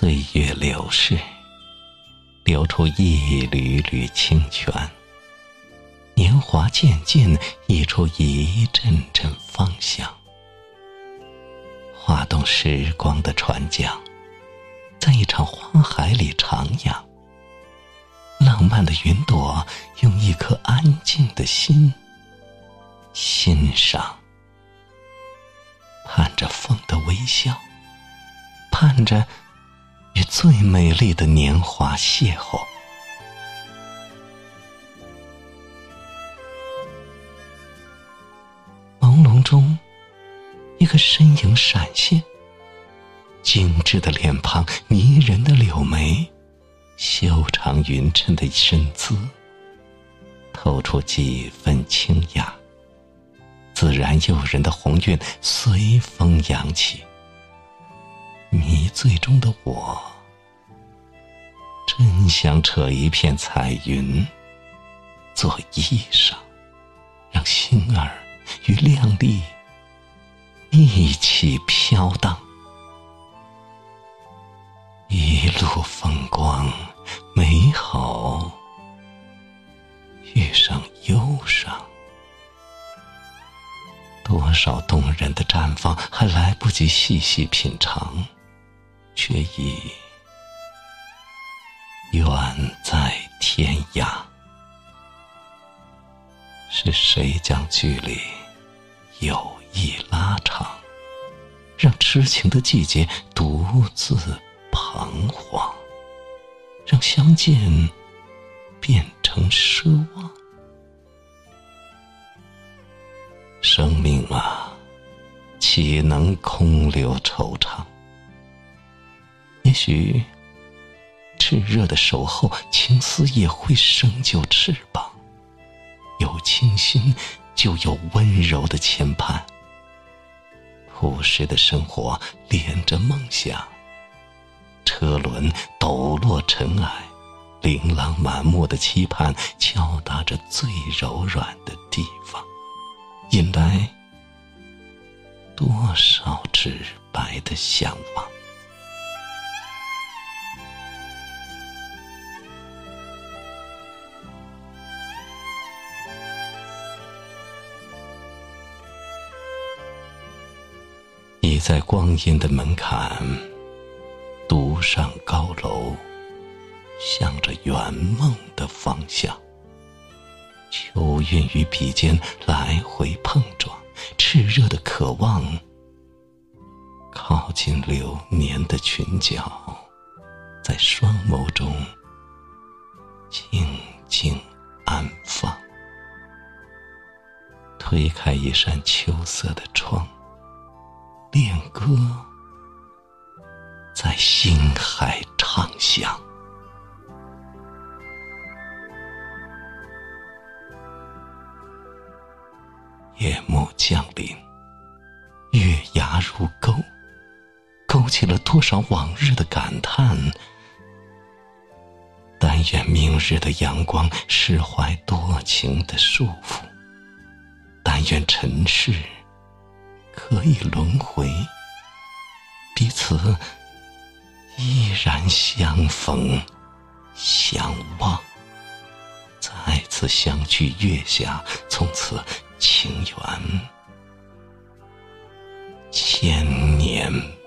岁月流逝，流出一缕缕清泉。年华渐渐溢出一阵阵芳香，划动时光的船桨，在一场花海里徜徉。浪漫的云朵，用一颗安静的心欣赏，盼着风的微笑，盼着与最美丽的年华邂逅。朦胧中，一个身影闪现，精致的脸庞，迷人的柳眉。修长匀称的身姿，透出几分清雅。自然诱人的红晕随风扬起，最终的我，真想扯一片彩云做衣裳，让星儿与亮丽一起飘荡。一路风光美好，遇上忧伤，多少动人的绽放，还来不及细细品尝，却已远在天涯。是谁将距离有意拉长，让痴情的季节独自？彷徨，让相见变成奢望。生命啊，岂能空留惆怅？也许，炽热的守候，情丝也会生就翅膀。有清新，就有温柔的牵绊。朴实的生活，连着梦想。车轮抖落尘埃，琳琅满目的期盼敲打着最柔软的地方，引来多少直白的向往。在光阴的门槛。独上高楼，向着圆梦的方向。秋韵与笔尖来回碰撞，炽热的渴望。靠近流年的裙角，在双眸中静静安放。推开一扇秋色的窗，歌。在星海唱响，夜幕降临，月牙如钩，勾起了多少往日的感叹。但愿明日的阳光释怀多情的束缚，但愿尘世可以轮回，彼此。依然相逢，相望，再次相聚月下，从此情缘千年。